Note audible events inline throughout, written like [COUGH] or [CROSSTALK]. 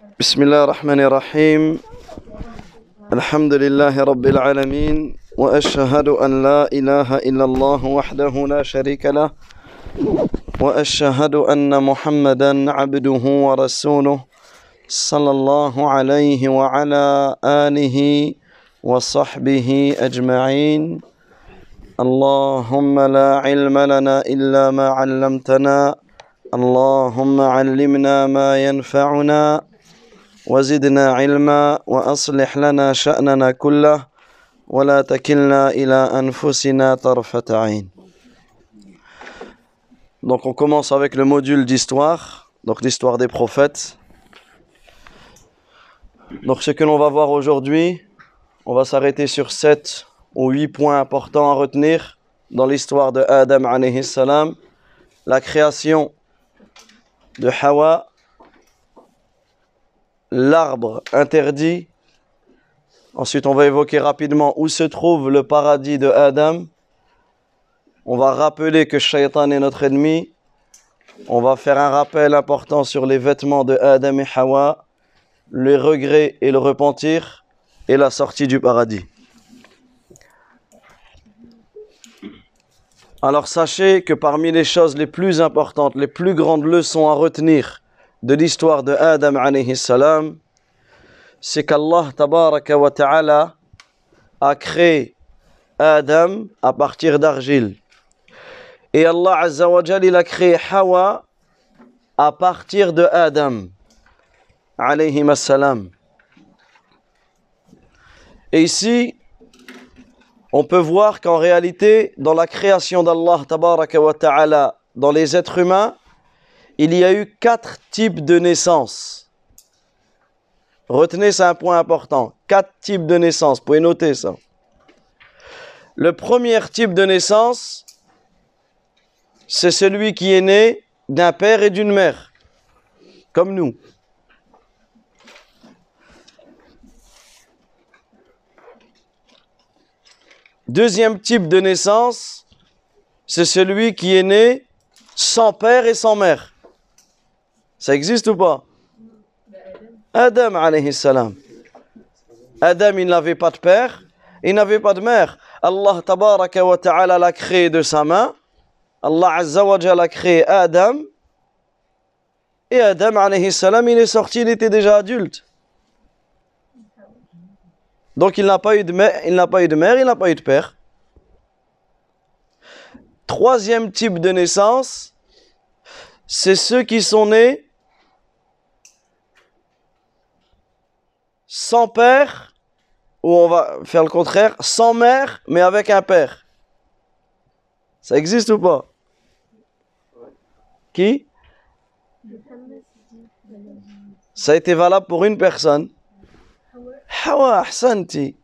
بسم الله الرحمن الرحيم الحمد لله رب العالمين واشهد ان لا اله الا الله وحده لا شريك له واشهد ان محمدا عبده ورسوله صلى الله عليه وعلى اله وصحبه اجمعين اللهم لا علم لنا الا ما علمتنا اللهم علمنا ما ينفعنا وزدنا علما واصلح لنا شاننا كله ولا تكلنا الى انفسنا طرفه عين Donc on commence avec le module d'histoire, donc l'histoire des prophètes. Donc ce que l'on va voir aujourd'hui, on va s'arrêter sur sept ou huit points importants à retenir dans l'histoire de Adam alayhi salam, la création de Hawa, l'arbre interdit. Ensuite, on va évoquer rapidement où se trouve le paradis de Adam. On va rappeler que Shaitan est notre ennemi. On va faire un rappel important sur les vêtements de Adam et Hawa, les regrets et le repentir, et la sortie du paradis. Alors sachez que parmi les choses les plus importantes, les plus grandes leçons à retenir de l'histoire de Adam salam, c'est qu'Allah tabaraka wa ta'ala a créé Adam à partir d'argile. Et Allah azza il a créé Hawa à partir de Adam alayhi. Et ici, on peut voir qu'en réalité, dans la création d'Allah tabaraka wa ta'ala, dans les êtres humains, il y a eu quatre types de naissances. Retenez, c'est un point important. Quatre types de naissances. Vous pouvez noter ça. Le premier type de naissance, c'est celui qui est né d'un père et d'une mère, comme nous. Deuxième type de naissance, c'est celui qui est né sans père et sans mère. Ça existe ou pas? Adam alayhi salam. Adam, il n'avait pas de père, il n'avait pas de mère. Allah tabaraka wa ta'ala l'a créé de sa main. Allah azza wa a créé Adam. Et Adam alayhi salam, il est sorti, il était déjà adulte. Donc il n'a pas eu de mère, il n'a pas eu de mère, il n'a pas eu de père. Troisième type de naissance, c'est ceux qui sont nés sans père, ou on va faire le contraire, sans mère, mais avec un père. Ça existe ou pas? Qui? Ça a été valable pour une personne. Hawa, ahsanti.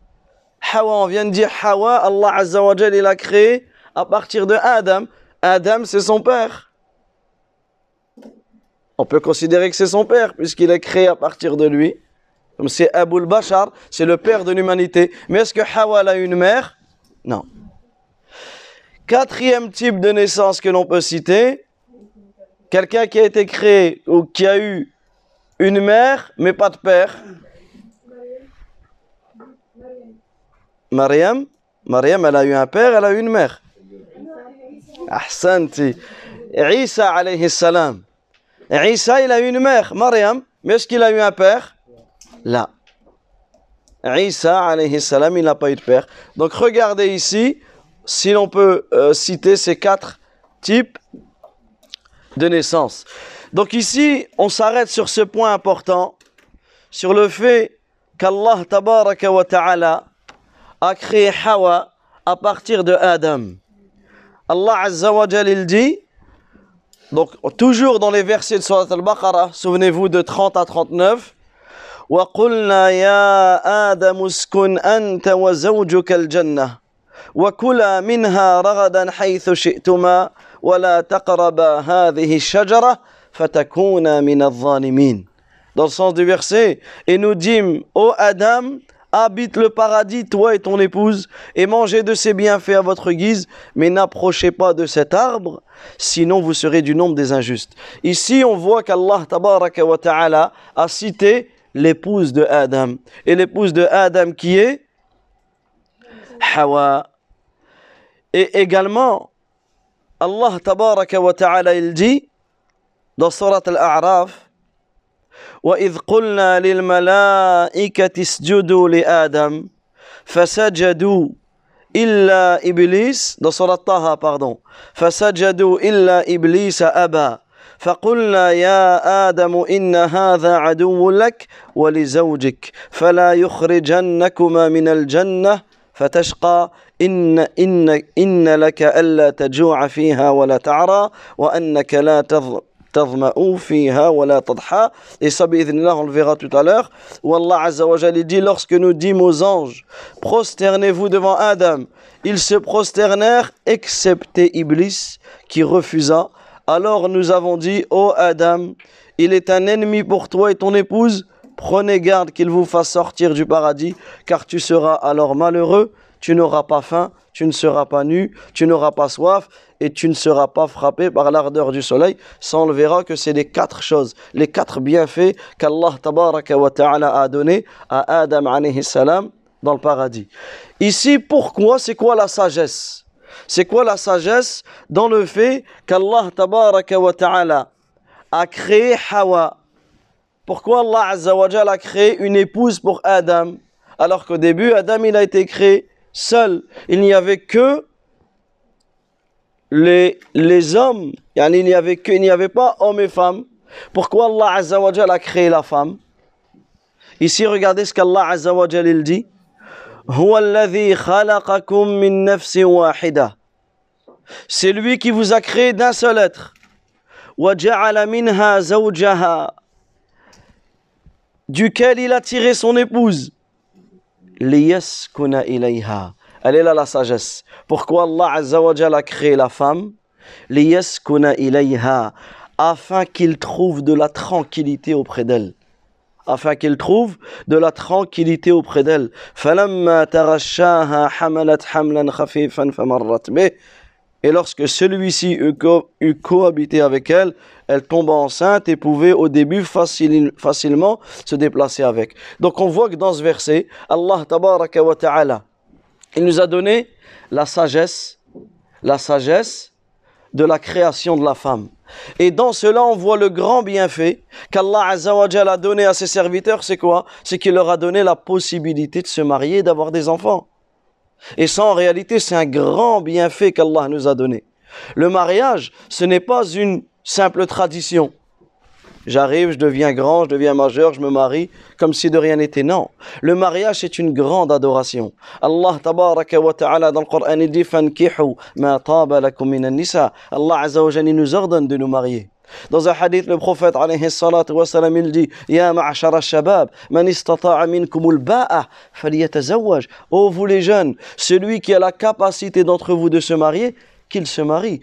Hawa, on vient de dire Hawa, Allah Azza wa il a créé à partir de Adam. Adam, c'est son père. On peut considérer que c'est son père, puisqu'il est créé à partir de lui. C'est Abul Bashar, c'est le père de l'humanité. Mais est-ce que Hawa a une mère? Non. Quatrième type de naissance que l'on peut citer, quelqu'un qui a été créé ou qui a eu une mère, mais pas de père. Mariam, Mariam, elle a eu un père, elle a eu une mère. Ahsanti. Isa alayhi salam. Isa, il a eu une mère, Mariam, mais est-ce qu'il a eu un père? Là. Isa il n'a pas eu de père. Donc regardez ici, si l'on peut euh, citer ces quatre types de naissance. Donc ici, on s'arrête sur ce point important, sur le fait qu'Allah tabaraka wa ta'ala a créé Hawa à partir de Adam. Allah Azza wa il dit, donc toujours dans les versets de Surat al-Baqarah, souvenez-vous de 30 à 39, وقلنا يا آدم اسكن أنت وزوجك الجنة وكلا منها رغدا حيث شئتما ولا تقربا هذه الشجرة فتكونا من الظالمين Dans le sens du verset, et nous dîmes, ô Adam, habite le paradis, toi et ton épouse, et mangez de ses bienfaits à votre guise, mais n'approchez pas de cet arbre, sinon vous serez du nombre des injustes. Ici, on voit qu'Allah wa ta'ala a cité l'épouse de Adam. Et l'épouse de Adam qui est Hawa. Et également, Allah tabaraka wa ta'ala il dit dans Surat Al-A'raf وإذ قلنا للملائكة اسجدوا لآدم فسجدوا إلا إبليس dans Surat Taha pardon فسجدوا إلا إبليس أبى فقلنا يا آدم إن هذا عدو لك ولزوجك فلا يخرجنكما من الجنة فتشقى إن, إن, إن لك ألا تجوع فيها ولا تعرى وأنك لا تضحى et ça on le verra tout à l'heure où Allah Azza wa Jalla dit lorsque nous dîmes aux anges prosternez-vous devant Adam ils se prosternèrent excepté Iblis qui refusa alors nous avons dit ô Adam il est un ennemi pour toi et ton épouse prenez garde qu'il vous fasse sortir du paradis car tu seras alors malheureux tu n'auras pas faim, tu ne seras pas nu, tu n'auras pas soif et tu ne seras pas frappé par l'ardeur du soleil. Ça, le verra que c'est les quatre choses, les quatre bienfaits qu'Allah a donné à Adam dans le paradis. Ici, pourquoi C'est quoi la sagesse? C'est quoi la sagesse dans le fait qu'Allah wa ta'ala a créé Hawa? Pourquoi Allah a créé une épouse pour Adam alors qu'au début, Adam, il a été créé seul? Il n'y avait que les, les hommes. Il n'y avait, que, n'y avait pas hommes et femmes. Pourquoi Allah a créé la femme? Ici, regardez ce qu'Allah Azza wa il dit. C'est lui qui vous a créé d'un seul être. duquel il a tiré son épouse. Elle est là la sagesse. Pourquoi Allah Azza a créé la femme? Afin qu'il trouve de la tranquillité auprès d'elle. Afin qu'il trouve de la tranquillité auprès d'elle. Et lorsque celui-ci eut cohabité avec elle, elle tomba enceinte et pouvait au début facilement se déplacer avec. Donc on voit que dans ce verset, Allah tabaraka wa ta'ala, il nous a donné la sagesse, la sagesse de la création de la femme. Et dans cela, on voit le grand bienfait qu'Allah a donné à ses serviteurs, c'est quoi? C'est qu'il leur a donné la possibilité de se marier et d'avoir des enfants. Et ça, en réalité, c'est un grand bienfait qu'Allah nous a donné. Le mariage, ce n'est pas une simple tradition. J'arrive, je deviens grand, je deviens majeur, je me marie, comme si de rien n'était. Non. Le mariage, c'est une grande adoration. Allah tabaraka wa ta'ala dans le Coran, il dit Fankihu ma taba lakum minan nisa. Allah azza wa nous ordonne de nous marier. Dans un hadith, le prophète alayhi salatu wa salam, il dit Ya ma'ashara shabab, man istata'a minkum al-ba'a, falyatazawwaj. Oh vous les jeunes, celui qui a la capacité d'entre vous de se marier, qu'il se marie.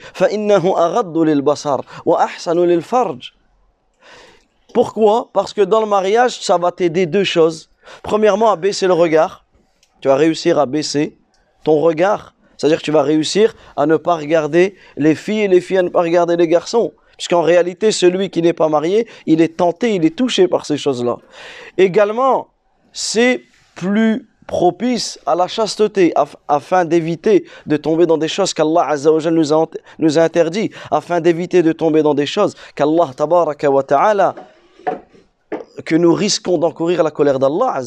Pourquoi? Parce que dans le mariage, ça va t'aider deux choses. Premièrement, à baisser le regard. Tu vas réussir à baisser ton regard. C'est-à-dire que tu vas réussir à ne pas regarder les filles et les filles à ne pas regarder les garçons. Puisqu'en réalité, celui qui n'est pas marié, il est tenté, il est touché par ces choses-là. Également, c'est plus propice à la chasteté afin d'éviter de tomber dans des choses qu'Allah nous a, nous a interdit, afin d'éviter de tomber dans des choses qu'Allah tabaraka wa ta'ala que nous risquons d'encourir la colère d'Allah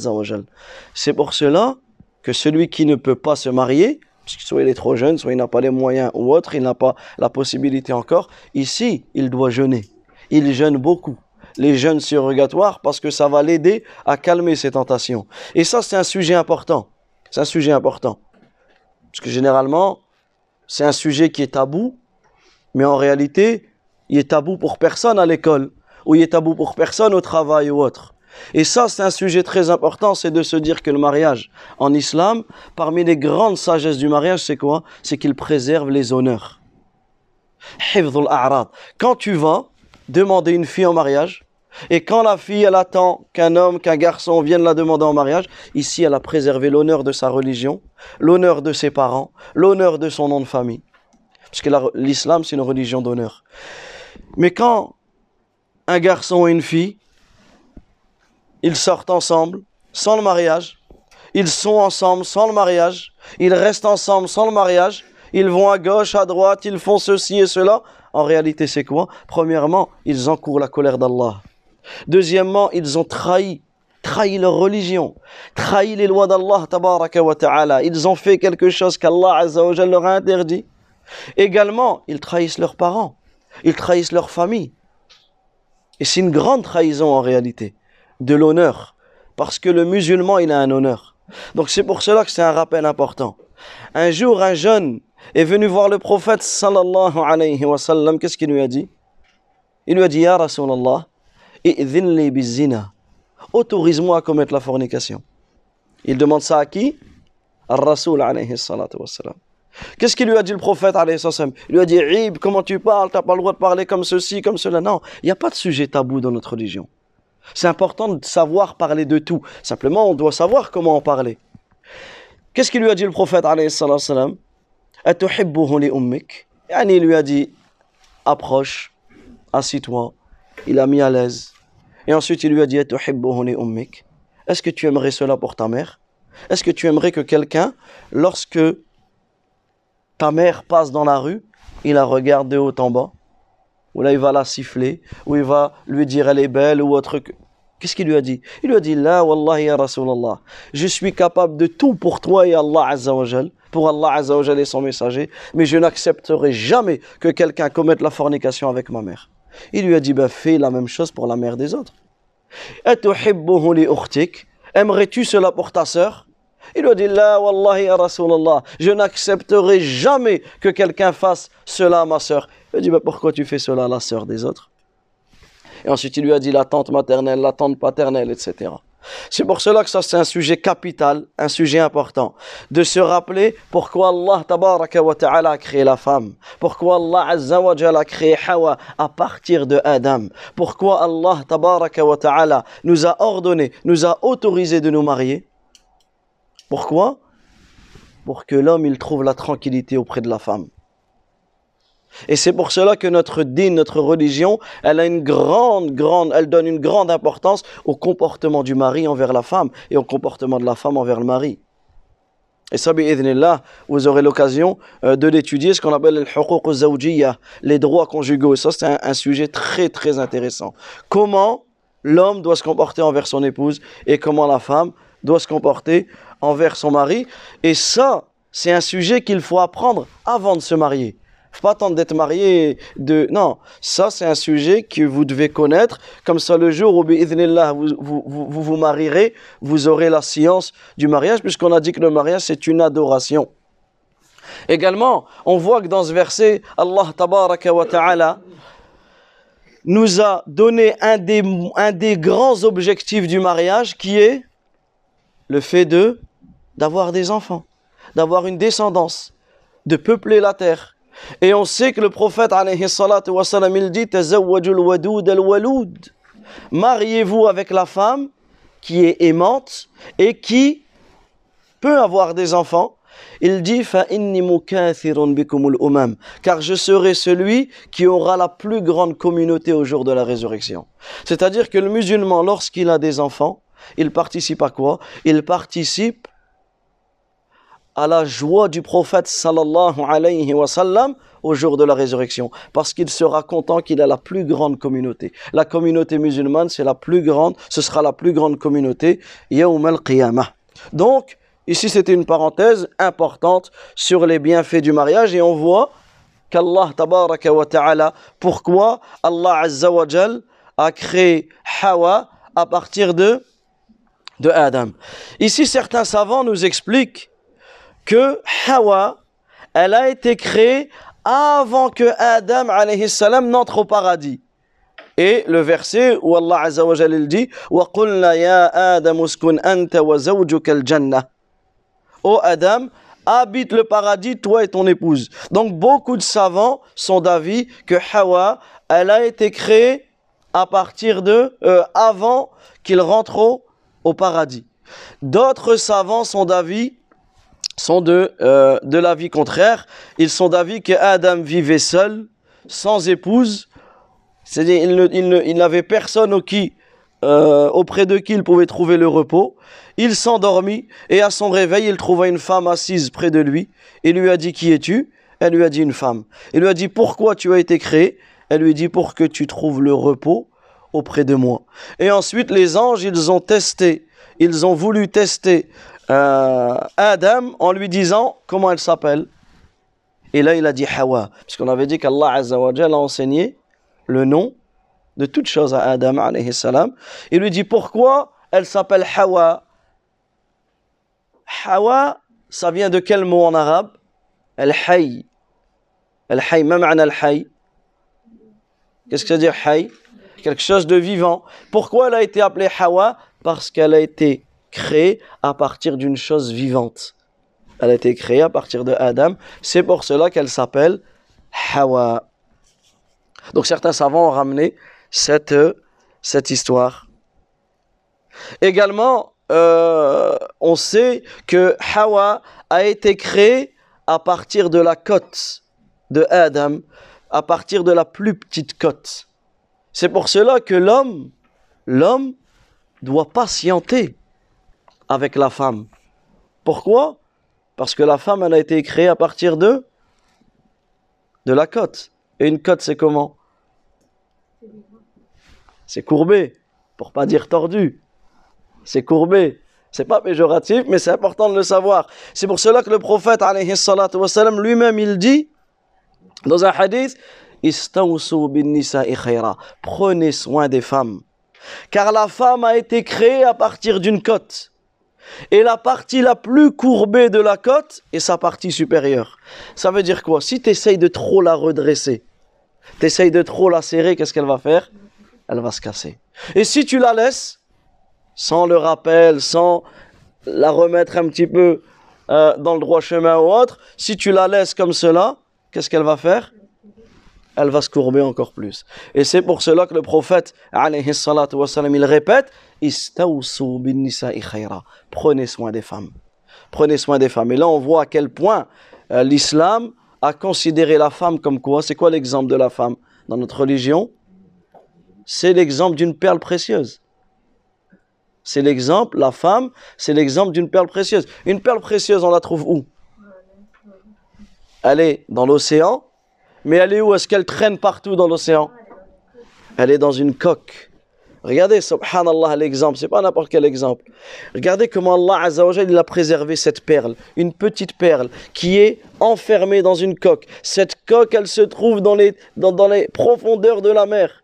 C'est pour cela que celui qui ne peut pas se marier, soit il est trop jeune, soit il n'a pas les moyens ou autre, il n'a pas la possibilité encore, ici, il doit jeûner. Il jeûne beaucoup les jeûnes surrogatoires parce que ça va l'aider à calmer ses tentations. Et ça, c'est un sujet important. C'est un sujet important. Parce que généralement, c'est un sujet qui est tabou, mais en réalité, il est tabou pour personne à l'école, ou il est tabou pour personne au travail ou autre. Et ça, c'est un sujet très important, c'est de se dire que le mariage en islam, parmi les grandes sagesses du mariage, c'est quoi? C'est qu'il préserve les honneurs. Quand tu vas demander une fille en mariage, Et quand la fille, elle attend qu'un homme, qu'un garçon vienne la demander en mariage, ici, elle a préservé l'honneur de sa religion, l'honneur de ses parents, l'honneur de son nom de famille. Parce que l'islam, c'est une religion d'honneur. Mais quand un garçon et une fille, ils sortent ensemble, sans le mariage, ils sont ensemble sans le mariage, ils restent ensemble sans le mariage, ils vont à gauche, à droite, ils font ceci et cela. En réalité, c'est quoi? Premièrement, ils encourent la colère d'Allah. Deuxièmement, ils ont trahi, trahi leur religion, trahi les lois d'Allah, ta'ala. Ils ont fait quelque chose qu'Allah leur a interdit. Également, ils trahissent leurs parents, ils trahissent leur famille. Et c'est une grande trahison en réalité, de l'honneur. Parce que le musulman, il a un honneur. Donc c'est pour cela que c'est un rappel important. Un jour, un jeune est venu voir le prophète sallallahu alayhi wa sallam. Qu'est-ce qu'il lui a dit? Il lui a dit Ya Rasulallah, bizina. Autorise-moi à commettre la fornication. Il demande ça à qui? Al Rasul alayhi salatu wa. Qu'est-ce qu'il lui a dit le prophète Il lui a dit Ib, comment tu parles? T'as pas le droit de parler comme ceci, comme cela. Non, il n'y a pas de sujet tabou dans notre religion. C'est important de savoir parler de tout. Simplement, on doit savoir comment en parler. Qu'est-ce qu'il lui a dit le prophète il lui a dit approche, assis-toi. Il a mis à l'aise. Et ensuite il lui a dit Est-ce que tu aimerais cela pour ta mère? Est-ce que tu aimerais que quelqu'un, lorsque ta mère passe dans la rue, il la regarde de haut en bas ou là il va la siffler, ou il va lui dire elle est belle ou autre. Qu'est-ce qu'il lui a dit? Il lui a dit La wallahi ya Rasulallah, je suis capable de tout pour toi et Allah Azza wa pour Allah Azza wa et son messager, mais je n'accepterai jamais que quelqu'un commette la fornication avec ma mère. Il lui a dit ben, Fais la même chose pour la mère des autres. Aimerais-tu cela pour ta sœur? Il lui a dit La wallahi ya Rasulallah, je n'accepterai jamais que quelqu'un fasse cela à ma sœur. Il a dit, pourquoi tu fais cela à la sœur des autres? Et ensuite, il lui a dit la tante maternelle, la tante paternelle, etc. C'est pour cela que ça, c'est un sujet capital, un sujet important. De se rappeler pourquoi Allah ta'ala a créé la femme. Pourquoi Allah azza wa a créé Hawa à partir de Adam. Pourquoi Allah ta'ala nous a ordonné, nous a autorisé de nous marier. Pourquoi? Pour que l'homme, il trouve la tranquillité auprès de la femme. Et c'est pour cela que notre dîne, notre religion, elle a une grande, grande, elle donne une grande importance au comportement du mari envers la femme et au comportement de la femme envers le mari. Et ça, là, vous aurez l'occasion euh, de l'étudier, ce qu'on appelle les droits conjugaux. Et ça, c'est un, un sujet très, très intéressant. Comment l'homme doit se comporter envers son épouse et comment la femme doit se comporter envers son mari. Et ça, c'est un sujet qu'il faut apprendre avant de se marier. Faut pas attendre d'être marié de non. Ça c'est un sujet que vous devez connaître. Comme ça le jour où vous vous, vous vous marierez vous aurez la science du mariage puisqu'on a dit que le mariage c'est une adoration. Également on voit que dans ce verset Allah ta'ala nous a donné un des grands objectifs du mariage qui est le fait de d'avoir des enfants d'avoir une descendance de peupler la terre et on sait que le prophète, il dit Mariez-vous avec la femme qui est aimante et qui peut avoir des enfants. Il dit car je serai celui qui aura la plus grande communauté au jour de la résurrection. C'est-à-dire que le musulman, lorsqu'il a des enfants, il participe à quoi? Il participe à la joie du prophète sallallahu alayhi wa sallam au jour de la résurrection parce qu'il sera content qu'il a la plus grande communauté. La communauté musulmane, c'est la plus grande, ce sera la plus grande communauté yawm al-qiyamah. Donc, ici c'était une parenthèse importante sur les bienfaits du mariage et on voit qu'Allah ta'ala pourquoi Allah azza wa a créé Hawa à partir de de Adam. Ici certains savants nous expliquent que Hawa, elle a été créée avant que Adam alayhi salam n'entre au paradis. Et le verset où Allah Azza wa Jalla dit وَقُلْنَا يَا آدَمُ اسْكُنْ أَنْتَ وَزَوْجُكَ الْجَنَّةِ Ô Adam, habite le paradis, toi et ton épouse. Donc beaucoup de savants sont d'avis que Hawa, elle a été créée à partir de euh, avant qu'il rentre au, au paradis. D'autres savants sont d'avis sont de, euh, de l'avis contraire. Ils sont d'avis que Adam vivait seul, sans épouse. C'est-à-dire il, n'avait personne au qui, euh, auprès de qui il pouvait trouver le repos. Il s'endormit et à son réveil, il trouva une femme assise près de lui. Il lui a dit Qui es-tu? Elle lui a dit Une femme. Il lui a dit Pourquoi tu as été créé? Elle lui dit Pour que tu trouves le repos auprès de moi. Et ensuite, les anges, ils ont testé, ils ont voulu tester euh, Adam en lui disant Comment elle s'appelle Et là, il a dit Hawa. Parce qu'on avait dit qu'Allah a enseigné le nom de toute chose à Adam. Il lui dit Pourquoi elle s'appelle Hawa? Hawa, ça vient de quel mot en arabe? Al-Hayy. Al-Hayy, ma'na al-Hayy Qu'est-ce que ça veut dire Hayy Quelque chose de vivant. Pourquoi elle a été appelée Hawa? Parce qu'elle a été créée à partir d'une chose vivante. Elle a été créée à partir de Adam. C'est pour cela qu'elle s'appelle Hawa. Donc certains savants ont ramené cette, euh, histoire. Également, euh, on sait que Hawa a été créée à partir de la côte de Adam, à partir de la plus petite côte. C'est pour cela que l'homme, doit patienter avec la femme. Pourquoi? Parce que la femme, elle a été créée à partir de de la côte. Et une côte, c'est comment? C'est courbé, pour pas dire tordu. C'est courbé. C'est pas péjoratif, mais c'est important de le savoir. C'est pour cela que le prophète, lui-même, il dit, dans un hadith, Prenez soin des femmes. Car la femme a été créée à partir d'une côte. Et la partie la plus courbée de la côte est sa partie supérieure. Ça veut dire quoi? Si tu essayes de trop la redresser, tu essayes de trop la serrer, qu'est-ce qu'elle va faire? Elle va se casser. Et si tu la laisses, sans le rappel, sans la remettre un petit peu euh, dans le droit chemin ou autre, si tu la laisses comme cela, qu'est-ce qu'elle va faire? Elle va se courber encore plus. Et c'est pour cela que le prophète, alayhi salatu wassalam, il répète. Prenez soin des femmes. Prenez soin des femmes. Et là, on voit à quel point euh, l'islam a considéré la femme comme quoi C'est quoi l'exemple de la femme dans notre religion? C'est l'exemple d'une perle précieuse. C'est l'exemple, la femme, c'est l'exemple d'une perle précieuse. Une perle précieuse, on la trouve où? Elle est dans l'océan, mais elle est où? Est-ce qu'elle traîne partout dans l'océan? Elle est dans une coque. Regardez, subhanallah, l'exemple, c'est pas n'importe quel exemple. Regardez comment Allah Azza wa Jalla, il a préservé cette perle, une petite perle qui est enfermée dans une coque. Cette coque, elle se trouve dans les, dans, dans les profondeurs de la mer.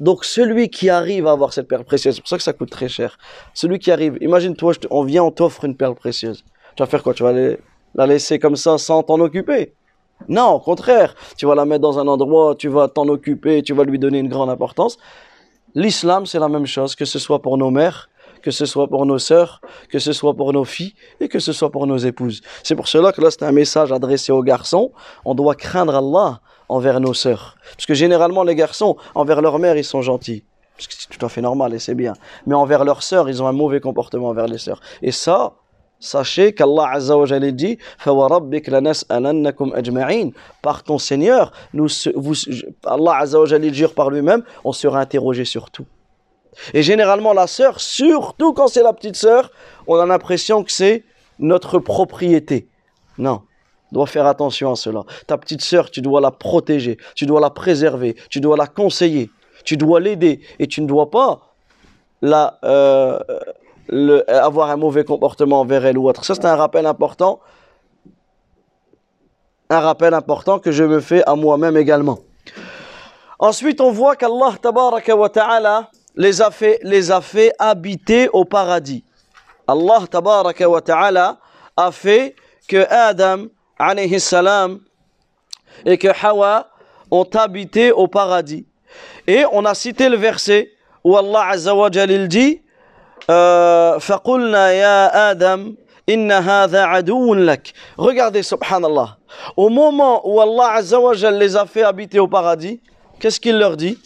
Donc celui qui arrive à avoir cette perle précieuse, c'est pour ça que ça coûte très cher. Celui qui arrive, imagine-toi, on vient, on t'offre une perle précieuse. Tu vas faire quoi? Tu vas la laisser comme ça sans t'en occuper? Non, au contraire, tu vas la mettre dans un endroit, tu vas t'en occuper, tu vas lui donner une grande importance. L'islam, c'est la même chose, que ce soit pour nos mères, que ce soit pour nos sœurs, que ce soit pour nos filles et que ce soit pour nos épouses. C'est pour cela que là, c'est un message adressé aux garçons. On doit craindre Allah envers nos sœurs. Parce que généralement, les garçons, envers leur mère, ils sont gentils. Parce que c'est tout à fait normal et c'est bien. Mais envers leurs sœurs, ils ont un mauvais comportement envers les sœurs. Et ça, Sachez qu'Allah Azza wa Jalla dit Par ton Seigneur, Allah Azza wa Jalla jure par lui-même, on sera interrogé sur tout. Et généralement, la sœur, surtout quand c'est la petite sœur, on a l'impression que c'est notre propriété. Non, dois faire attention à cela. Ta petite sœur, tu dois la protéger, tu dois la préserver, tu dois la conseiller, tu dois l'aider et tu ne dois pas la, euh, avoir un mauvais comportement envers elle ou autre. Ça, c'est un rappel important. Un rappel important que je me fais à moi-même également. Ensuite, on voit qu'Allah ta'ala les a fait, habiter au paradis. Allah ta'ala a fait que Adam et que Hawa ont habité au paradis. Et on a cité le verset où Allah azza dit euh, فَقُلْنَا يَا آدَمْ إِنَّ هَذَا عَدُوٌ لَكَ Regardez, subhanallah. Au moment où Allah azza wa jalla les a fait habiter au paradis, qu'est-ce qu'il leur dit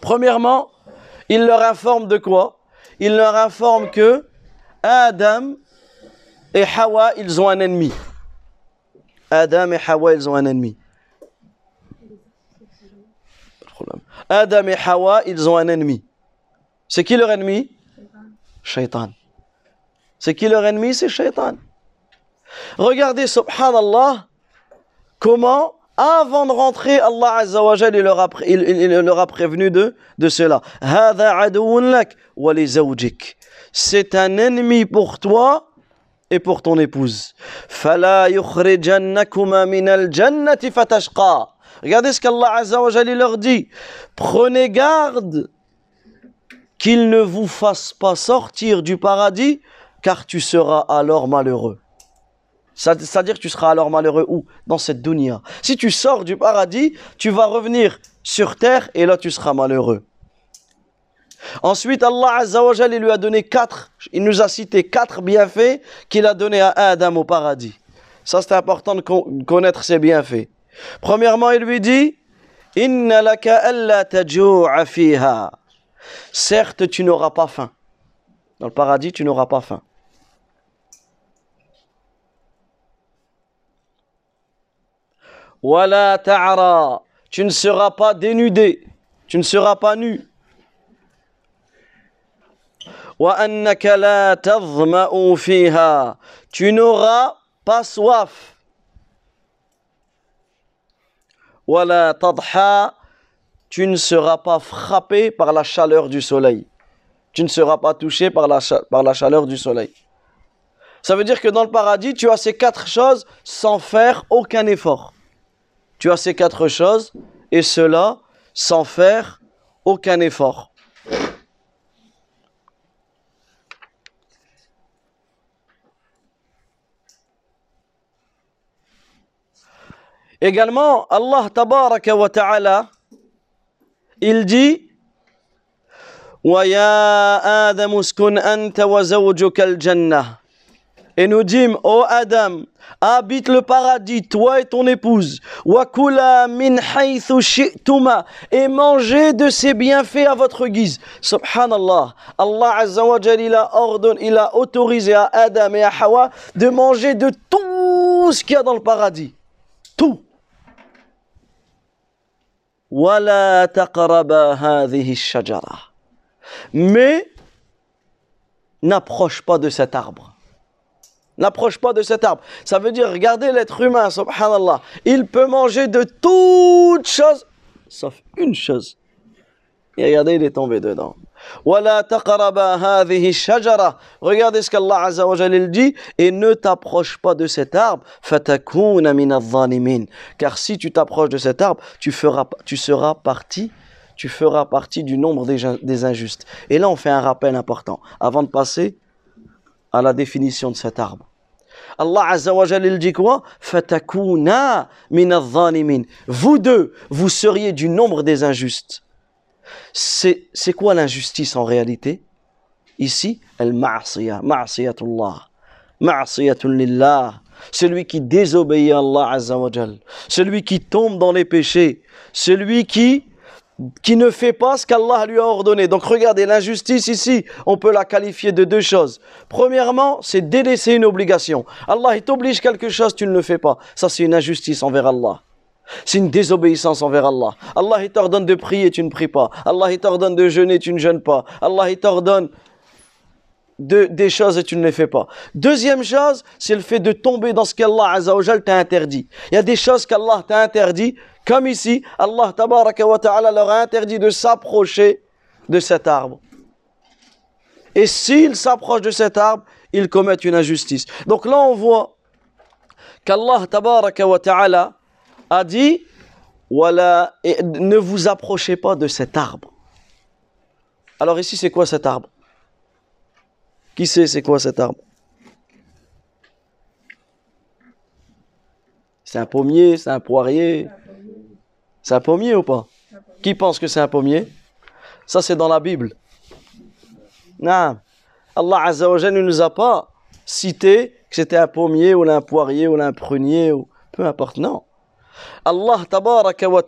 Premièrement, il leur informe de quoi Il leur informe que Adam et Hawa, ils ont un ennemi. Adam et Hawa, ils ont un ennemi. Adam et Hawa, ils ont un ennemi. C'est qui leur ennemi Shaitan. C'est qui leur ennemi? C'est Shaitan. Regardez, subhanallah, comment, avant de rentrer, Allah Azza wa il leur a, il, il leur a prévenu de, de cela. C'est un ennemi pour toi et pour ton épouse. Regardez ce qu'Allah Azza wa leur dit. Prenez garde qu'il ne vous fasse pas sortir du paradis, car tu seras alors malheureux. C'est-à-dire que tu seras alors malheureux où? Dans cette dunya. Si tu sors du paradis, tu vas revenir sur terre et là tu seras malheureux. Ensuite, Allah Azza wa il lui a donné quatre, il nous a cité quatre bienfaits qu'il a donnés à Adam au paradis. Ça, c'est important de connaître ces bienfaits. Premièrement, il lui dit, Inna laka alla fiha. Certes, tu n'auras pas faim. Dans le paradis, tu n'auras pas faim. Wala ta'ara. Tu ne seras pas dénudé. Tu ne seras pas nu. Tu n'auras pas soif. Tu ne seras pas frappé par la chaleur du soleil. Tu ne seras pas touché par la, chaleur du soleil. Ça veut dire que dans le paradis, tu as ces quatre choses sans faire aucun effort. Tu as ces quatre choses, et cela sans faire aucun effort. Également, Allah tabaraka wa ta'ala, il dit وَيَا آدَمُ اسْكُنْ أَنْتَ وَزَوْجُكَ الْجَنَّةِ Et nous dîmes, ô Adam, habite le paradis, toi et ton épouse. Wakula min et mangez de ses bienfaits à votre guise. Subhanallah. Allah Azza wa il a ordonné, il a autorisé à Adam et à Hawa de manger de tout ce qu'il y a dans le paradis. Tout. Mais n'approche pas de cet arbre. N'approche pas de cet arbre. Ça veut dire, regardez l'être humain, subhanallah. Il peut manger de toutes choses, sauf une chose. Et regardez, il est tombé dedans. Regardez ce qu'Allah Azza wa dit et ne t'approche pas de cet arbre car si tu t'approches de cet arbre tu feras tu seras parti tu feras partie du nombre des, des injustes. Et là on fait un rappel important. Avant de passer à la définition de cet arbre. Allah Azza wa il dit quoi? Vous deux, vous seriez du nombre des injustes. C'est quoi l'injustice en réalité? Ici, al-ma'asiyah, ma'asiyatullah, ma'asiyatun lillah. Celui qui désobéit à Allah Azza wa celui qui tombe dans les péchés, celui qui qui ne fait pas ce qu'Allah lui a ordonné. Donc regardez, l'injustice ici, on peut la qualifier de deux choses. Premièrement, c'est délaisser une obligation. Allah, il t'oblige quelque chose, tu ne le fais pas. Ça, c'est une injustice envers Allah. C'est une désobéissance envers Allah. Allah, il t'ordonne de prier, tu ne pries pas. Allah, il t'ordonne de jeûner, tu ne jeûnes pas. Allah, il t'ordonne de, des choses et tu ne les fais pas. Deuxième chose, c'est le fait de tomber dans ce qu'Allah t'a interdit. Il y a des choses qu'Allah t'a interdit comme ici, Allah ta'ala leur a interdit de s'approcher de cet arbre. Et s'ils s'approchent de cet arbre, ils commettent une injustice. Donc là, on voit qu'Allah ta'ala a dit voilà, ne vous approchez pas de cet arbre. Alors ici, c'est quoi cet arbre? Qui sait c'est quoi cet arbre? C'est un pommier, c'est un poirier, c'est un pommier ou pas? Qui pense que c'est un pommier? Ça, c'est dans la Bible. Non. Allah Azza ne nous a pas cité que c'était un pommier ou un poirier ou un prunier ou peu importe. Non. Allah tabaraka wa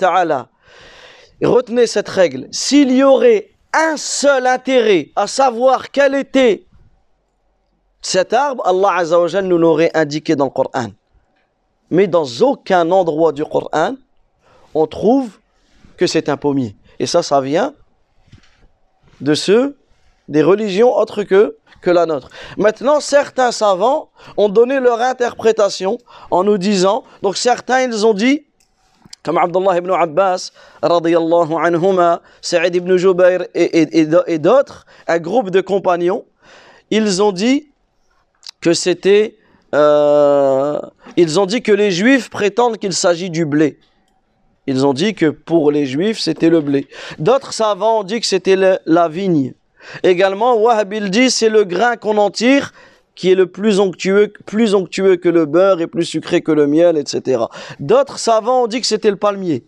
retenez cette règle, s'il y aurait un seul intérêt à savoir quel était cet arbre, Allah Azzawajal nous l'aurait indiqué dans le Coran. Mais dans aucun endroit du Coran, on trouve que c'est un pommier. Et ça, ça vient de ceux des religions autres que, que la nôtre. Maintenant, certains savants ont donné leur interprétation en nous disant, donc certains, ils ont dit, comme Abdullah ibn Abbas, radiyallahu anhuma, Saïd ibn Jubair et, d'autres, un groupe de compagnons, ils ont dit que c'était... Euh, ils ont dit que les juifs prétendent qu'il s'agit du blé. Ils ont dit que pour les juifs, c'était le blé. D'autres savants ont dit que c'était la vigne. Également, Wahab il dit c'est le grain qu'on en tire qui est le plus onctueux, plus onctueux que le beurre et plus sucré que le miel, etc. D'autres savants ont dit que c'était le palmier.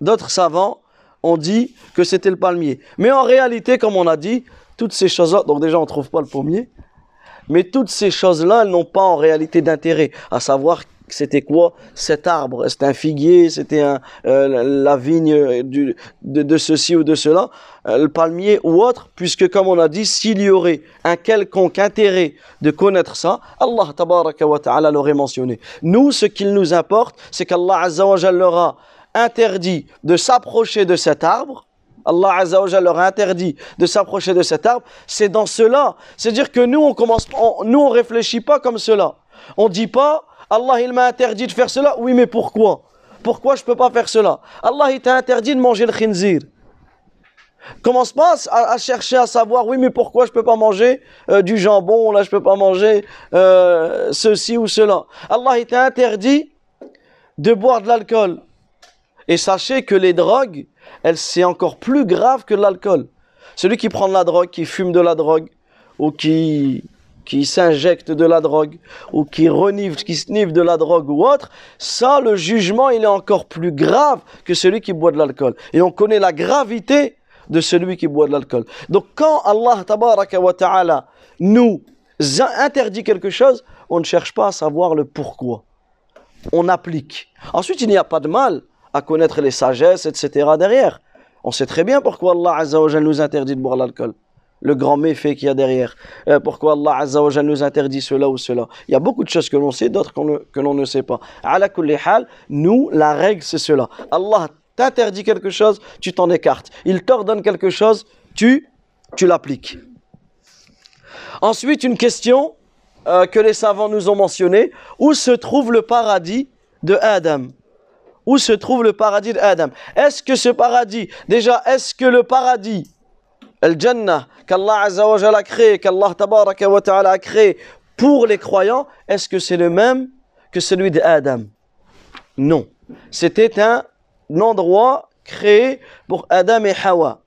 D'autres savants ont dit que c'était le palmier. Mais en réalité, comme on a dit, toutes ces choses-là, donc déjà on ne trouve pas le pommier, mais toutes ces choses-là, elles n'ont pas en réalité d'intérêt, à savoir c'était quoi cet arbre? C'était un figuier, c'était euh, la vigne du, de, ceci ou de cela, euh, le palmier ou autre, puisque comme on a dit, s'il y aurait un quelconque intérêt de connaître ça, Allah tabaraka wa ta'ala l'aurait mentionné. Nous, ce qu'il nous importe, c'est qu'Allah azza wa leur a interdit de s'approcher de cet arbre, Allah Azza leur a interdit de s'approcher de cet arbre, c'est dans cela. C'est-à-dire que nous, on commence, nous, on réfléchit pas comme cela. On dit pas, Allah, il m'a interdit de faire cela. Oui, mais pourquoi? Pourquoi je peux pas faire cela? Allah, il t'a interdit de manger le khinzir. Commence pas à, chercher à savoir, oui, mais pourquoi je peux pas manger euh, du jambon, là, je peux pas manger euh, ceci ou cela? Allah, il t'a interdit de boire de l'alcool. Et sachez que les drogues, elle c'est encore plus grave que l'alcool. Celui qui prend de la drogue, qui fume de la drogue, ou qui, qui s'injecte de la drogue, ou qui renifle, qui de la drogue ou autre, ça, le jugement, il est encore plus grave que celui qui boit de l'alcool. Et on connaît la gravité de celui qui boit de l'alcool. Donc quand Allah ta'ala nous interdit quelque chose, on ne cherche pas à savoir le pourquoi. On applique. Ensuite, il n'y a pas de mal à connaître les sagesses, etc. derrière. On sait très bien pourquoi Allah nous interdit de boire l'alcool. Le grand méfait qu'il y a derrière. Euh, pourquoi Allah Azza nous interdit cela ou cela? Il y a beaucoup de choses que l'on sait, d'autres que l'on ne sait pas. Hal, nous, la règle, c'est cela. Allah t'interdit quelque chose, tu t'en écartes. Il t'ordonne quelque chose, tu, tu l'appliques. Ensuite, une question euh, que les savants nous ont mentionnée. Où se trouve le paradis de Adam? Où se trouve le paradis d'Adam. Est-ce que ce paradis, déjà, est-ce que le paradis, le Jannah, qu'Allah a créé, qu'Allah a créé pour les croyants, est-ce que c'est le même que celui d'Adam? Non. C'était un endroit créé pour Adam et Hawa.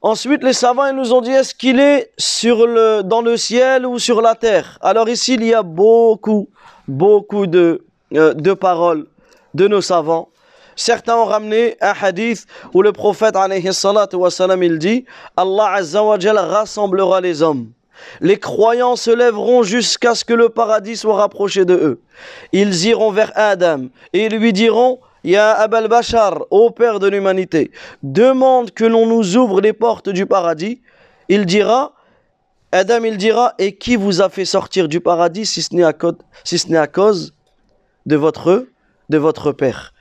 Ensuite, les savants nous ont dit est-ce qu'il est sur le, dans le ciel ou sur la terre? Alors ici, il y a beaucoup, beaucoup de, euh, de paroles de nos savants. Certains ont ramené un hadith où le prophète alayhi wassalam, il dit Allah azza wa rassemblera les hommes. Les croyants se lèveront jusqu'à ce que le paradis soit rapproché de eux. Ils iront vers Adam et lui diront Ya Abel Bachar, ô Père de l'humanité, demande que l'on nous ouvre les portes du paradis. Il dira, Adam il dira, et qui vous a fait sortir du paradis si ce n'est à, cause de votre père?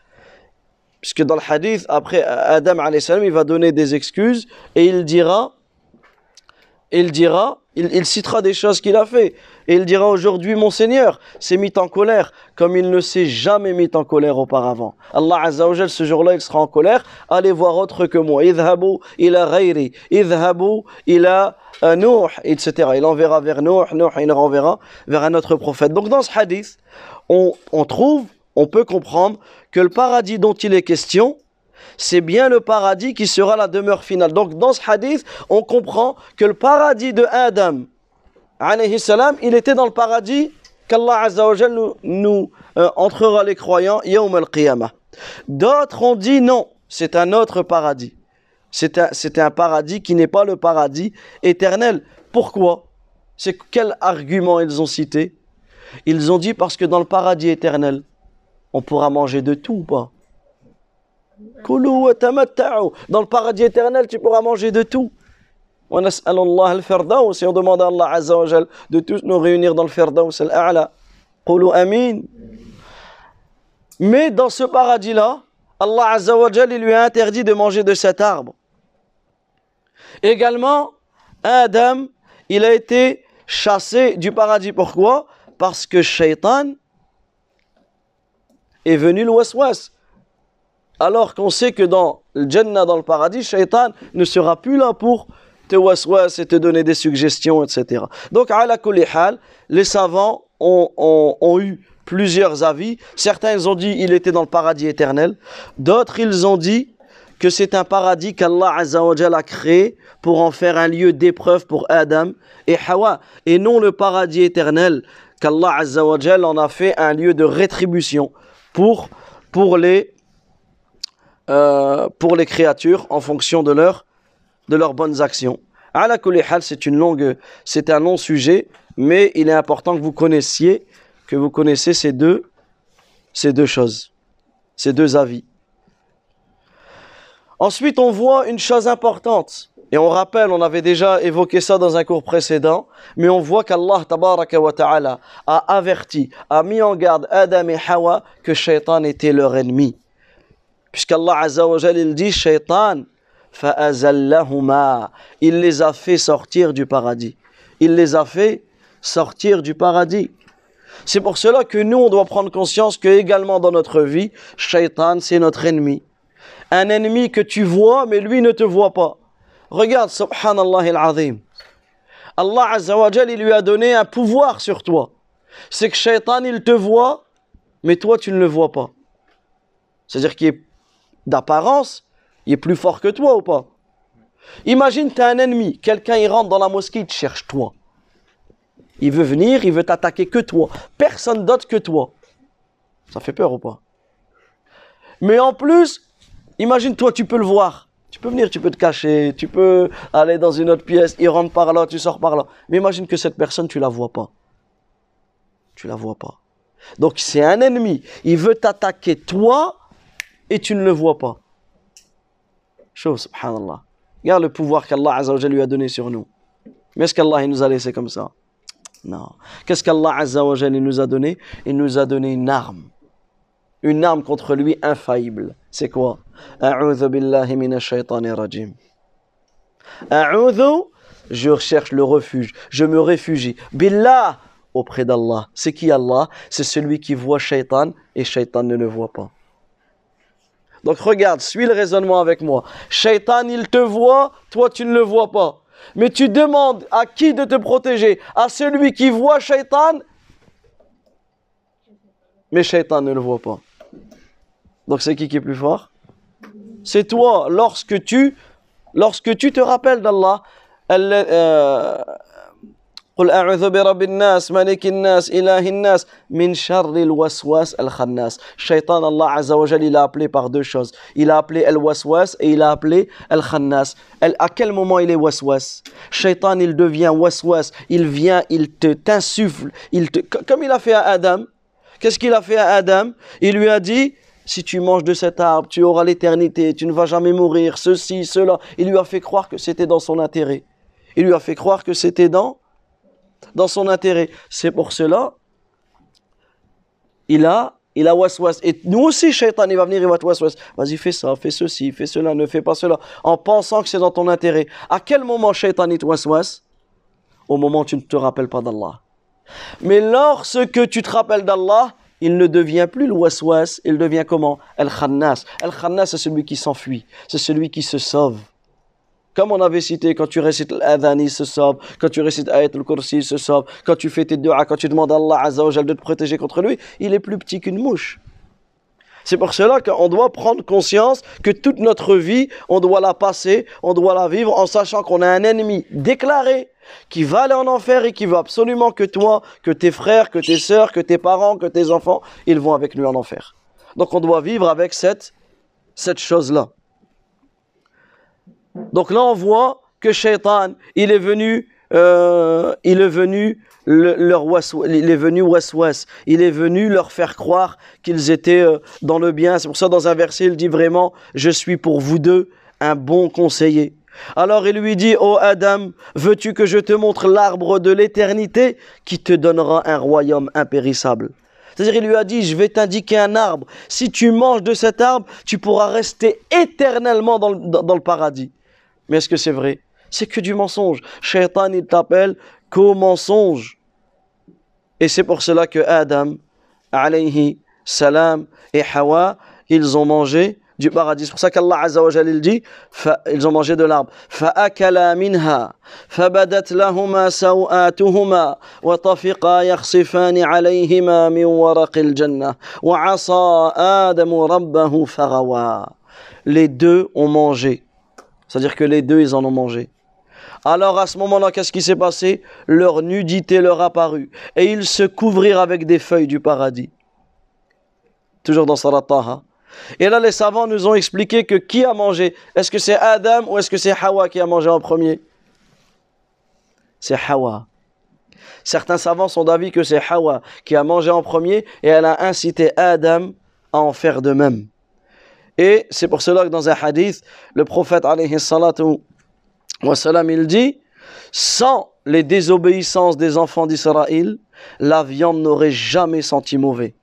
Puisque dans le hadith, après Adam il va donner des excuses et il dira, il dira, il, citera des choses qu'il a fait. Et il dira aujourd'hui, mon Seigneur s'est mis en colère comme il ne s'est jamais mis en colère auparavant. Allah Azza ce jour-là, il sera en colère. Allez voir autre que moi. Idhabu ila ghayri. Idhabu ila euh, Nuh, etc. Il enverra vers Nuh, Nuh, il renverra vers un autre prophète. Donc dans ce hadith, on, on trouve on peut comprendre que le paradis dont il est question, c'est bien le paradis qui sera la demeure finale. Donc dans ce hadith, on comprend que le paradis de Adam, salam, il était dans le paradis qu'Allah Azza nous, nous euh, entrera les croyants yawm al-qiyamah. D'autres ont dit non, c'est un autre paradis. C'est un, un paradis qui n'est pas le paradis éternel. Pourquoi? C'est quel argument ils ont cité? Ils ont dit parce que dans le paradis éternel, on pourra manger de tout ou pas? Dans le paradis éternel, tu pourras manger de tout. Et on demande à Allah Azza de tous nous réunir dans le Firdaus al-A'la. amin. Mais dans ce paradis-là, Allah Azza il lui a interdit de manger de cet arbre. Également, Adam, il a été chassé du paradis. Pourquoi? Parce que Shaitan est venu le waswas. Alors qu'on sait que dans le Jannah, dans le paradis, Shaitan ne sera plus là pour te waswas et te donner des suggestions, etc. Donc, à la les savants ont, eu plusieurs avis. Certains ont dit il était dans le paradis éternel. D'autres ils ont dit que c'est un paradis qu'Allah a créé pour en faire un lieu d'épreuve pour Adam et Hawa et non le paradis éternel qu'Allah en a fait un lieu de rétribution pour, pour, les, euh, pour les créatures en fonction de, de leurs bonnes actions. c'est une longue, c'est un long sujet, mais il est important que vous connaissiez que vous ces deux, ces deux choses, ces deux avis. Ensuite, on voit une chose importante. Et on rappelle, on avait déjà évoqué ça dans un cours précédent, mais on voit qu'Allah ta'ala a averti, a mis en garde Adam et Hawa que Shaitan était leur ennemi. Puisqu'Allah Azza wa il dit Shaitan il les a fait sortir du paradis. Il les a fait sortir du paradis. C'est pour cela que nous, on doit prendre conscience que également dans notre vie, Shaitan, c'est notre ennemi. Un ennemi que tu vois, mais lui ne te voit pas. Regarde, subhanallah al-azim. Allah Azza wa il lui a donné un pouvoir sur toi. C'est que Shaitan, il te voit, mais toi, tu ne le vois pas. C'est-à-dire qu'il est d'apparence, il est plus fort que toi ou pas? Imagine, tu as un ennemi, quelqu'un il rentre dans la mosquée, il te cherche toi. Il veut venir, il veut t'attaquer que toi. Personne d'autre que toi. Ça fait peur ou pas? Mais en plus, imagine toi, tu peux le voir. Tu peux venir, tu peux te cacher, tu peux aller dans une autre pièce, il rentre par là, tu sors par là. Mais imagine que cette personne, tu la vois pas. Tu la vois pas. Donc c'est un ennemi. Il veut t'attaquer toi et tu ne le vois pas. Chose, subhanallah. Regarde le pouvoir qu'Allah lui a donné sur nous. Mais est-ce qu'Allah nous a laissé comme ça? Non. Qu'est-ce qu'Allah Azza wa nous a donné? Il nous a donné une arme. Une arme contre lui infaillible. C'est quoi? Je recherche le refuge. Je me réfugie. Billah, auprès d'Allah. C'est qui Allah? C'est celui qui voit shaitan et shaitan ne le voit pas. Donc regarde, suis le raisonnement avec moi. Shaitan, il te voit, toi tu ne le vois pas. Mais tu demandes à qui de te protéger? À celui qui voit Shaitan Mais Shaitan ne le voit pas. Donc c'est qui qui est plus fort C'est toi. Lorsque tu, lorsque tu te rappelles d'Allah, euh, قل أعوذ برب الناس ملك الناس إله الناس من شر الوسواس الخناس Shaitan Allah Azza wa il a appelé par deux choses il a appelé el waswas et il a appelé el khannas à quel moment il est waswas Shaitan il devient waswas il vient il te t'insuffle il te comme il a fait à Adam qu'est-ce qu'il a fait à Adam il lui a dit si tu manges de cet arbre, tu auras l'éternité, tu ne vas jamais mourir, ceci, cela. Il lui a fait croire que c'était dans son intérêt. Il lui a fait croire que c'était dans dans son intérêt. C'est pour cela, il a, il a waswas. Et nous aussi, shaitan, il va venir, il va te waswas. Vas-y, fais ça, fais ceci, fais cela, ne fais pas cela. En pensant que c'est dans ton intérêt. À quel moment shaitan, il te waswas? Au moment où tu ne te rappelles pas d'Allah. Mais lorsque tu te rappelles d'Allah, il ne devient plus le waswas, il devient comment? El-Khannas. El-Khannas, c'est celui qui s'enfuit, c'est celui qui se sauve. Comme on avait cité, quand tu récites l'adhan, il se sauve. Quand tu récites ayat al-kursi, il se sauve. Quand tu fais tes dua, quand tu demandes à Allah Azza de te protéger contre lui, il est plus petit qu'une mouche. C'est pour cela qu'on doit prendre conscience que toute notre vie, on doit la passer, on doit la vivre en sachant qu'on a un ennemi déclaré qui va aller en enfer et qui veut absolument que toi, que tes frères, que tes sœurs, que tes parents, que tes enfants, ils vont avec lui en enfer. Donc on doit vivre avec cette, chose-là. Donc là, on voit que Shaitan, il est venu euh, il est venu leur il est venu waswas, il est venu leur faire croire qu'ils étaient euh, dans le bien. C'est pour ça dans un verset il dit vraiment je suis pour vous deux un bon conseiller. Alors il lui dit ô Adam, veux-tu que je te montre l'arbre de l'éternité qui te donnera un royaume impérissable? C'est-à-dire, il lui a dit, je vais t'indiquer un arbre. Si tu manges de cet arbre, tu pourras rester éternellement dans le, paradis. Mais est-ce que c'est vrai? C'est que du mensonge. Shaitan, il t'appelle qu'au mensonge. Et c'est pour cela que Adam, alayhi salam, et Hawa, ils ont mangé du paradis. C'est pour ça qu'Allah Azza wa il dit ils ont mangé de l'arbre. فأكلا منها فبدت لهما سوآتهما وطفقا يخصفان عليهما من ورق الجنة وعصى آدم ربه فغوى. Les deux ont mangé. C'est-à-dire que les deux, ils en ont mangé. Alors à ce moment-là, qu'est-ce qui s'est passé? Leur nudité leur apparut. Et ils se couvrirent avec des feuilles du paradis. Toujours dans Sarat Taha. Et là, les savants nous ont expliqué que qui a mangé? Est-ce que c'est Adam ou est-ce que c'est Hawa qui a mangé en premier? C'est Hawa. Certains savants sont d'avis que c'est Hawa qui a mangé en premier et elle a incité Adam à en faire de même. Et c'est pour cela que dans un hadith, le prophète il dit Sans les désobéissances des enfants d'Israël, la viande n'aurait jamais senti mauvais.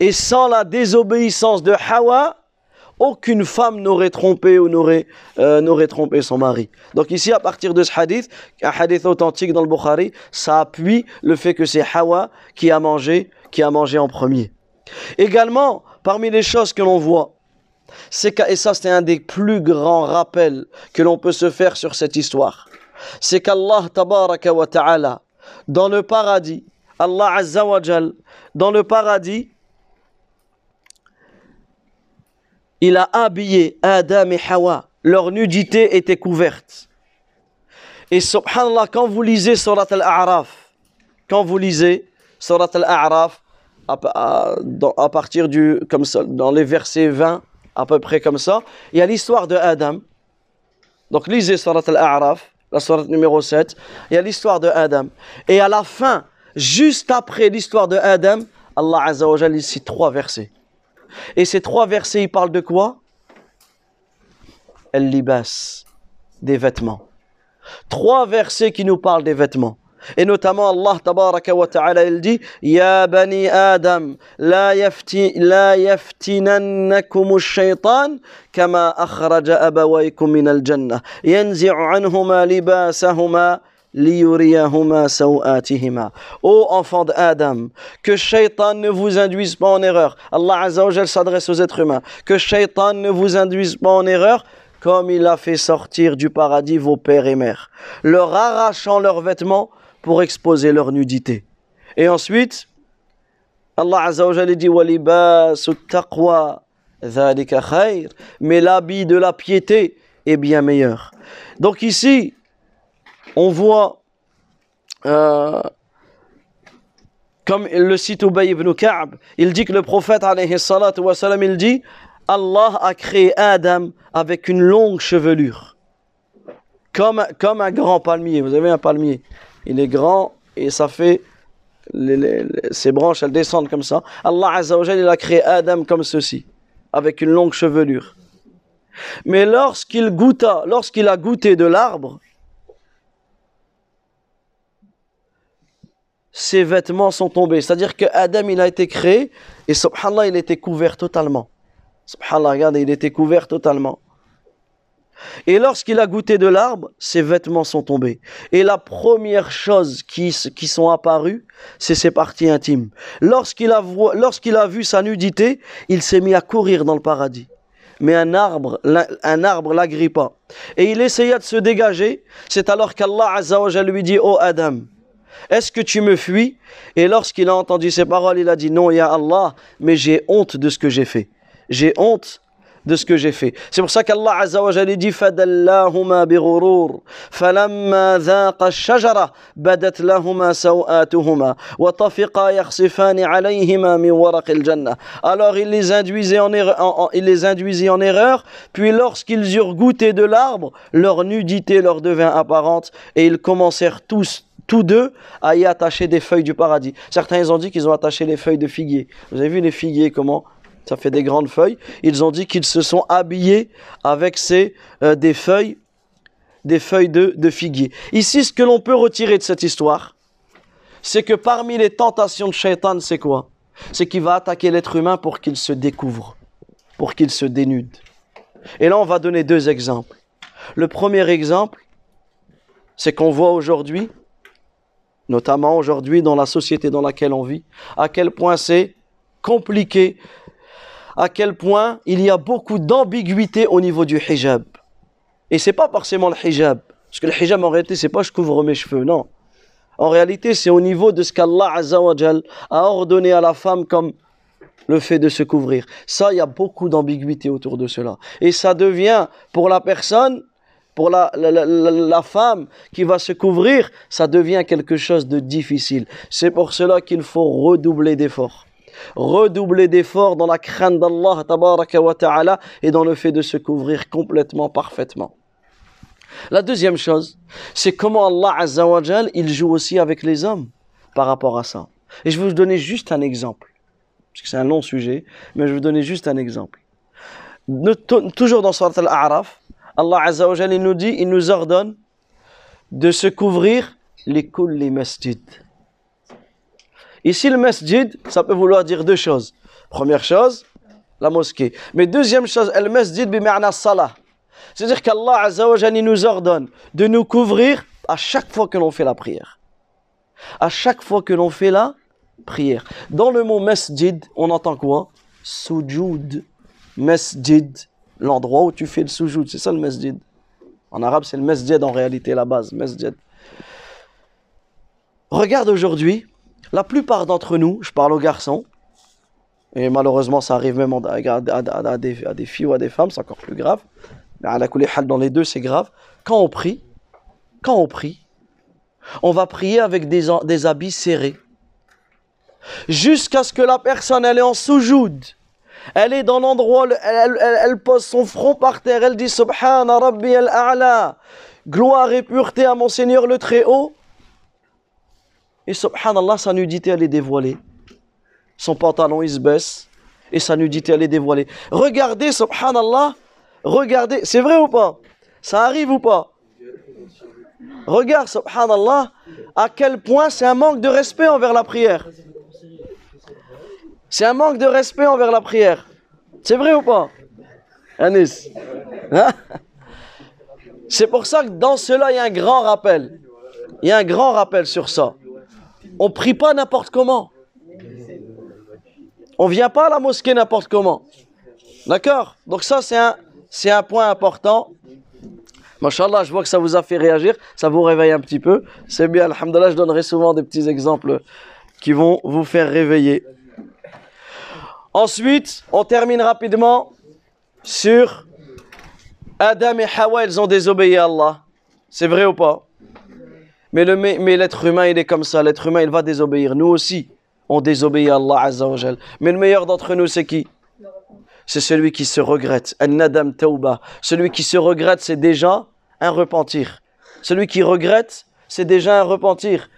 Et sans la désobéissance de Hawa, aucune femme n'aurait trompé ou n'aurait euh, trompé son mari. Donc ici, à partir de ce hadith, un hadith authentique dans le Bukhari, ça appuie le fait que c'est Hawa qui a mangé, qui a mangé en premier. Également, parmi les choses que l'on voit, et ça c'est un des plus grands rappels que l'on peut se faire sur cette histoire, c'est qu'Allah tabaraka wa ta'ala, dans le paradis, Allah azza wa dans le paradis, il a habillé Adam et Hawa. Leur nudité était couverte. Et subhanallah, quand vous lisez Surat Al-A'raf, quand vous lisez Surat Al-A'raf, à, partir du, comme ça, dans les versets 20, à peu près comme ça, il y a l'histoire de Adam. Donc lisez Surat Al-A'raf, la Surat numéro 7, il y a l'histoire de Adam. Et à la fin, juste après l'histoire de Adam, Allah Azza wa Jalla cite trois versets. Et ces trois versets, ils parlent de quoi? El libas, des vêtements. Trois versets qui nous parlent des vêtements. Et notamment Allah tabaraka wa ta'ala il dit Ya bani Adam la yafti la yaftinannakum ash-shaytan kama akhraja abawaykum min al-jannah yanzi'u anhuma libasahuma Ô enfant d'Adam, que Shaitan ne vous induise pas en erreur. Allah Azza wa s'adresse aux êtres humains. Que Shaitan ne vous induise pas en erreur comme il a fait sortir du paradis vos pères et mères, leur arrachant leurs vêtements pour exposer leur nudité. Et ensuite, Allah Azza wa dit mais l'habit de la piété est bien meilleur. Donc ici, on voit, euh, comme le cite Ubay ibn Ka'b, il dit que le prophète, alayhi wa salam, il dit Allah a créé Adam avec une longue chevelure, comme, comme un grand palmier. Vous avez un palmier, il est grand et ça fait. ses branches, elles descendent comme ça. Allah Azza wa il a créé Adam comme ceci, avec une longue chevelure. Mais lorsqu'il goûta, lorsqu'il a goûté de l'arbre, ses vêtements sont tombés. C'est-à-dire que Adam, il a été créé et subhanallah, il était couvert totalement. Subhanallah, regardez, il était couvert totalement. Et lorsqu'il a goûté de l'arbre, ses vêtements sont tombés. Et la première chose qui, qui sont apparues, c'est ses parties intimes. Lorsqu'il a, a vu sa nudité, il s'est mis à courir dans le paradis. Mais un arbre, un arbre l'agrippa. Et il essaya de se dégager. C'est alors qu'Allah Azza lui dit, oh Adam, est-ce que tu me fuis? Et lorsqu'il a entendu ces paroles, il a dit, non, ya Allah, mais j'ai honte de ce que j'ai fait. J'ai honte de ce que j'ai fait. C'est pour ça qu'Allah Azza wa Jalla dit فَدَلَّاهُمَا بِغُرُورٍ فَلَمَّا ذَاقَ الشَّجَرَةَ بَدَتْ لَهُمَا سَوْآتُهُمَا وَطَفِقَا يَخْصِفَانِ عَلَيْهِمَا مِنْ وَرَقِ الْجَنَّةِ Alors il les induisait en erreur, en- en- il les induisit en erreur, puis lorsqu'ils eurent goûté de l'arbre, leur nudité leur devint apparente et ils commencèrent tous tous deux à y attacher des feuilles du paradis. Certains ils ont dit qu'ils ont attaché les feuilles de figuier. Vous avez vu les figuiers comment ça fait des grandes feuilles. Ils ont dit qu'ils se sont habillés avec ces euh, des feuilles, des feuilles de, de figuier. Ici, ce que l'on peut retirer de cette histoire, c'est que parmi les tentations de Shaitan, c'est quoi? C'est qu'il va attaquer l'être humain pour qu'il se découvre, pour qu'il se dénude. Et là, on va donner deux exemples. Le premier exemple, c'est qu'on voit aujourd'hui, notamment aujourd'hui dans la société dans laquelle on vit, à quel point c'est compliqué, à quel point il y a beaucoup d'ambiguïté au niveau du hijab. Et c'est pas forcément le hijab, parce que le hijab en réalité c'est pas je couvre mes cheveux, non. En réalité, c'est au niveau de ce qu'Allah a ordonné à la femme comme le fait de se couvrir. Ça, il y a beaucoup d'ambiguïté autour de cela. Et ça devient, pour la personne, pour la, la, la- la femme qui va se couvrir, ça devient quelque chose de difficile. C'est pour cela qu'il faut redoubler d'efforts. Redoubler d'efforts dans la crainte d'Allah wa ta'ala et dans le fait de se couvrir complètement, parfaitement. La deuxième chose, c'est comment Allah Azza wa il joue aussi avec les hommes par rapport à ça. Et je vais vous donner juste un exemple. Parce que c'est un long sujet, mais je vais vous donner juste un exemple. Toujours dans Surat Al-A'raf, Allah Azza wa il nous dit, il nous ordonne de se couvrir les kulli masjid. Ici, le masjid, ça peut vouloir dire deux choses. Première chose, la mosquée. Mais deuxième chose, le masjid. C'est-à-dire qu'Allah nous ordonne de nous couvrir à chaque fois que l'on fait la prière. À chaque fois que l'on fait la prière. Dans le mot masjid, on entend quoi? Sujoud. Masjid, l'endroit où tu fais le sujoud, c'est ça le masjid? En arabe, c'est le masjid en réalité, la base, masjid. Regarde aujourd'hui, la plupart d'entre nous, je parle aux garçons, et malheureusement ça arrive même à, des, filles ou à des femmes, c'est encore plus grave. À la dans les deux, c'est grave. Quand on prie, quand on prie, on va prier avec des, habits serrés. Jusqu'à ce que la personne, elle est en soujoud. Elle est dans l'endroit, elle pose son front par terre, elle dit Subhana Rabbi al-A'la. Gloire et pureté à mon Seigneur le Très-Haut. Et subhanallah, sa nudité, elle est dévoilée. Son pantalon, il se baisse. Et sa nudité, elle est dévoilée. Regardez, subhanallah. Regardez, c'est vrai ou pas? Ça arrive ou pas? Regarde, subhanallah, à quel point c'est un manque de respect envers la prière. C'est un manque de respect envers la prière. C'est vrai ou pas? Anis Hein [LAUGHS] C'est pour ça que dans cela, il y a un grand rappel. Il y a un grand rappel sur ça. On prie pas n'importe comment. On vient pas à la mosquée n'importe comment. D'accord? Donc ça, c'est un, c'est un point important. Machallah, je vois que ça vous a fait réagir, ça vous réveille un petit peu. C'est bien, alhamdulillah, je donnerai souvent des petits exemples qui vont vous faire réveiller. Ensuite, on termine rapidement sur Adam et Hawa, ils ont désobéi à Allah. C'est vrai ou pas? Mais le- mais- mais l'être humain, il est comme ça. L'être humain, il va désobéir. Nous aussi, on désobéit à Allah Azza wa Jal. Mais le meilleur d'entre nous, c'est qui C'est celui qui se regrette. An-nadam tauba. Celui qui se regrette, c'est déjà un repentir. Celui qui regrette, c'est déjà un repentir.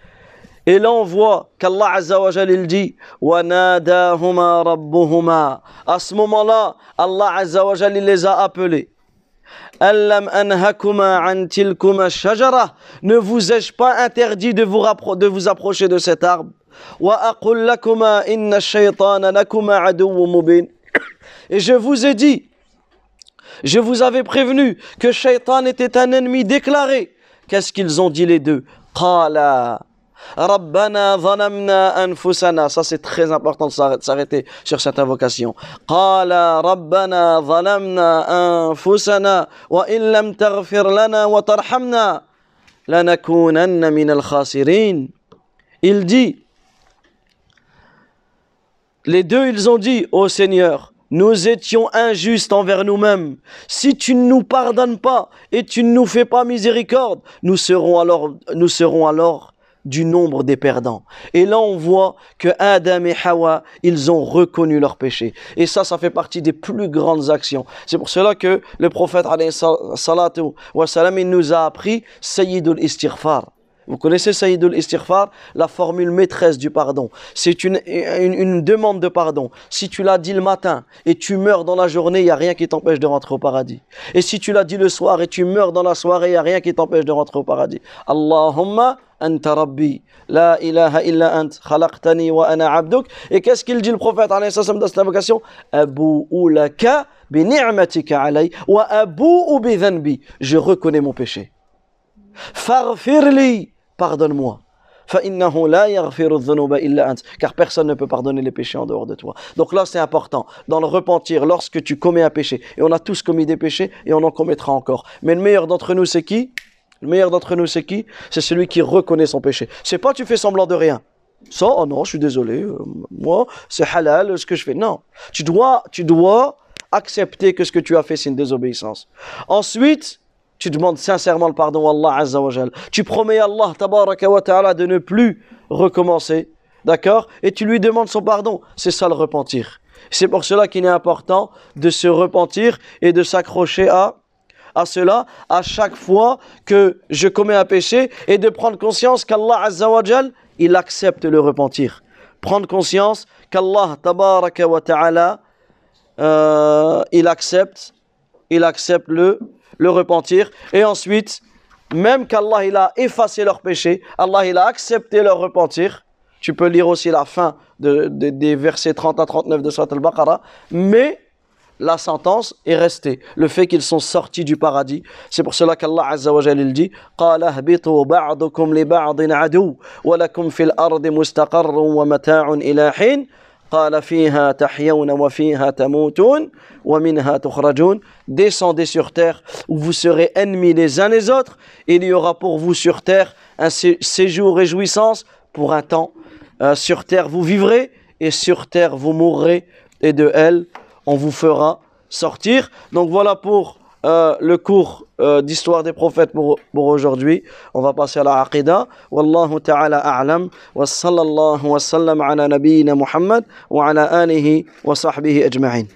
Et là, on voit qu'Allah Azza wa Jal, il dit وَنَادَاهُمَا رَبُّهُمَا À ce moment-là, Allah Azza wa Jal, il les a appelés. Allam anhakuma an shajara. Ne vous ai-je pas interdit de vous, approcher de cet arbre? Et je vous ai dit, je vous avais prévenu que Shaitan était un ennemi déclaré. Qu'est-ce qu'ils ont dit les deux? Rabbana zalamna anfusana. Ça, c'est très important de s'arrêter sur cette invocation. Qala Rabbana zalamna anfusana wa illam taghfir lana wa tarhamna lanakunanna min. Il dit, les deux, ils ont dit, ô oh Seigneur, nous étions injustes envers nous-mêmes. Si tu ne nous pardonnes pas et tu ne nous fais pas miséricorde, nous serons alors, nous serons alors du nombre des perdants. Et là, on voit que Adam et Hawa, ils ont reconnu leur péché. Et ça, ça fait partie des plus grandes actions. C'est pour cela que le prophète, il nous a appris Sayyidul Istighfar. Vous connaissez Sayyidul Istighfar, la formule maîtresse du pardon. C'est une, demande de pardon. Si tu l'as dit le matin et tu meurs dans la journée, il n'y a rien qui t'empêche de rentrer au paradis. Et si tu l'as dit le soir et tu meurs dans la soirée, il n'y a rien qui t'empêche de rentrer au paradis. Allahumma anta rabbi, la ilaha illa ant, khalaqtani wa ana abduk. Et qu'est-ce qu'il dit le prophète dans cette invocation? Abu ulaka bi ni'matika alay wa abu bi. Je reconnais mon péché. Farfirli pardonne-moi. Car personne ne peut pardonner les péchés en dehors de toi. Donc là, c'est important. Dans le repentir, lorsque tu commets un péché, et on a tous commis des péchés, et on en commettra encore. Mais le meilleur d'entre nous, c'est qui? Le meilleur d'entre nous, c'est qui? C'est celui qui reconnaît son péché. C'est pas tu fais semblant de rien. Ça, oh non, je suis désolé. Euh, moi, c'est halal ce que je fais. Non. Tu dois, tu dois accepter que ce que tu as fait, c'est une désobéissance. Ensuite, tu demandes sincèrement le pardon à Allah Azza wa Tu promets à Allah tabaraka wa ta'ala de ne plus recommencer. D'accord? Et tu lui demandes son pardon. C'est ça le repentir. C'est pour cela qu'il est important de se repentir et de s'accrocher à, à cela à chaque fois que je commets un péché et de prendre conscience qu'Allah Azza wa il accepte le repentir. Prendre conscience qu'Allah tabaraka wa ta'ala euh, il accepte il accepte le le repentir. Et ensuite, même qu'Allah il a effacé leurs péchés, Allah il a accepté leur repentir. Tu peux lire aussi la fin de, des versets 30 à 39 de Surat al-Baqarah. Mais la sentence est restée. Le fait qu'ils sont sortis du paradis. C'est pour cela qu'Allah Azza wa il dit قال اهبطوا بعضكم لبعض عدو ولكم في الأرض مستقر ومتاع إلى حين Descendez sur terre où vous serez ennemis les uns les autres. Il y aura pour vous sur terre un séjour réjouissance pour un temps. Euh, sur terre vous vivrez et sur terre vous mourrez et de elle on vous fera sortir. Donc voilà pour euh, le cours euh, d'histoire des prophètes pour, aujourd'hui. On va passer à la aqidah. Wallahu ta'ala a'lam. Wa sallallahu wa sallam ala nabiyyina Muhammad wa ala alihi wa sahbihi ajma'in.